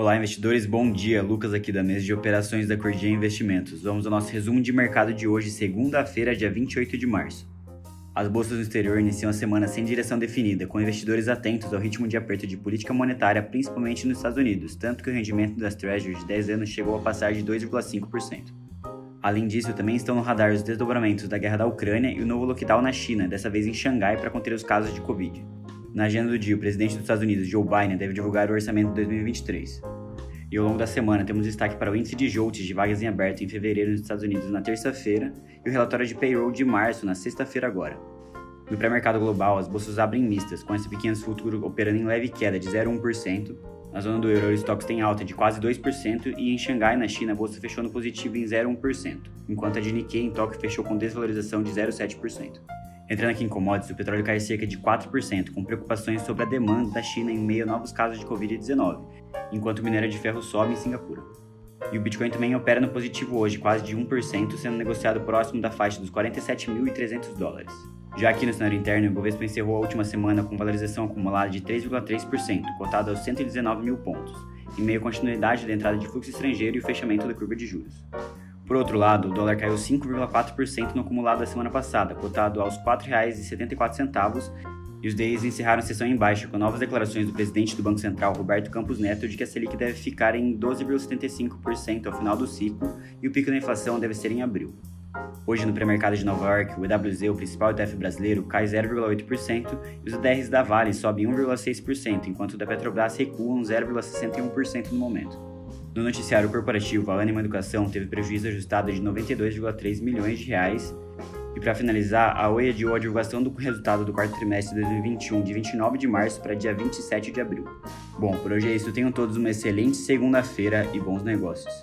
Olá, investidores, bom dia. Lucas aqui da mesa de operações da Cordia Investimentos. Vamos ao nosso resumo de mercado de hoje, segunda-feira, dia 28 de março. As bolsas no exterior iniciam a semana sem direção definida, com investidores atentos ao ritmo de aperto de política monetária, principalmente nos Estados Unidos, tanto que o rendimento das Treasuries de 10 anos chegou a passar de 2,5%. Além disso, também estão no radar os desdobramentos da guerra da Ucrânia e o novo lockdown na China, dessa vez em Xangai, para conter os casos de Covid. Na agenda do dia, o presidente dos Estados Unidos, Joe Biden, deve divulgar o orçamento de 2023. E ao longo da semana temos destaque para o índice de JOLTS de vagas em aberto em fevereiro nos Estados Unidos na terça-feira e o relatório de payroll de março na sexta-feira agora. No pré-mercado global, as bolsas abrem mistas, com S&P 500 futuro operando em leve queda de 0,1%. Na zona do euro, o estoques tem alta de quase 2% e em Xangai, na China, a bolsa fechou no positivo em 0,1%, enquanto a de Nikkei em Tóquio fechou com desvalorização de 0,7%. Entrando aqui em commodities, o petróleo cai cerca de 4%, com preocupações sobre a demanda da China em meio a novos casos de Covid-19, enquanto o minério de ferro sobe em Singapura. E o Bitcoin também opera no positivo hoje, quase de 1%, sendo negociado próximo da faixa dos 47.300 dólares. Já aqui no cenário interno, o Bovespa encerrou a última semana com valorização acumulada de 3,3%, cotado aos 119 mil pontos, em meio à continuidade da entrada de fluxo estrangeiro e o fechamento da curva de juros. Por outro lado, o dólar caiu 5,4% no acumulado da semana passada, cotado aos R$ 4,74, e os DIs encerraram a sessão em baixa, com novas declarações do presidente do Banco Central, Roberto Campos Neto, de que a Selic deve ficar em 12,75% ao final do ciclo e o pico da inflação deve ser em abril. Hoje, no pré-mercado de Nova York, o EWZ, o principal ETF brasileiro, cai 0,8% e os ETRs da Vale sobem 1,6%, enquanto o da Petrobras recuam 0,61% no momento. No noticiário corporativo, a Anima Educação teve prejuízo ajustado de 92,3 milhões de reais. E para finalizar, a Oi adiou a divulgação do resultado do quarto trimestre de 2021 de 29 de março para dia 27 de abril. Bom, por hoje é isso. Tenham todos uma excelente segunda-feira e bons negócios.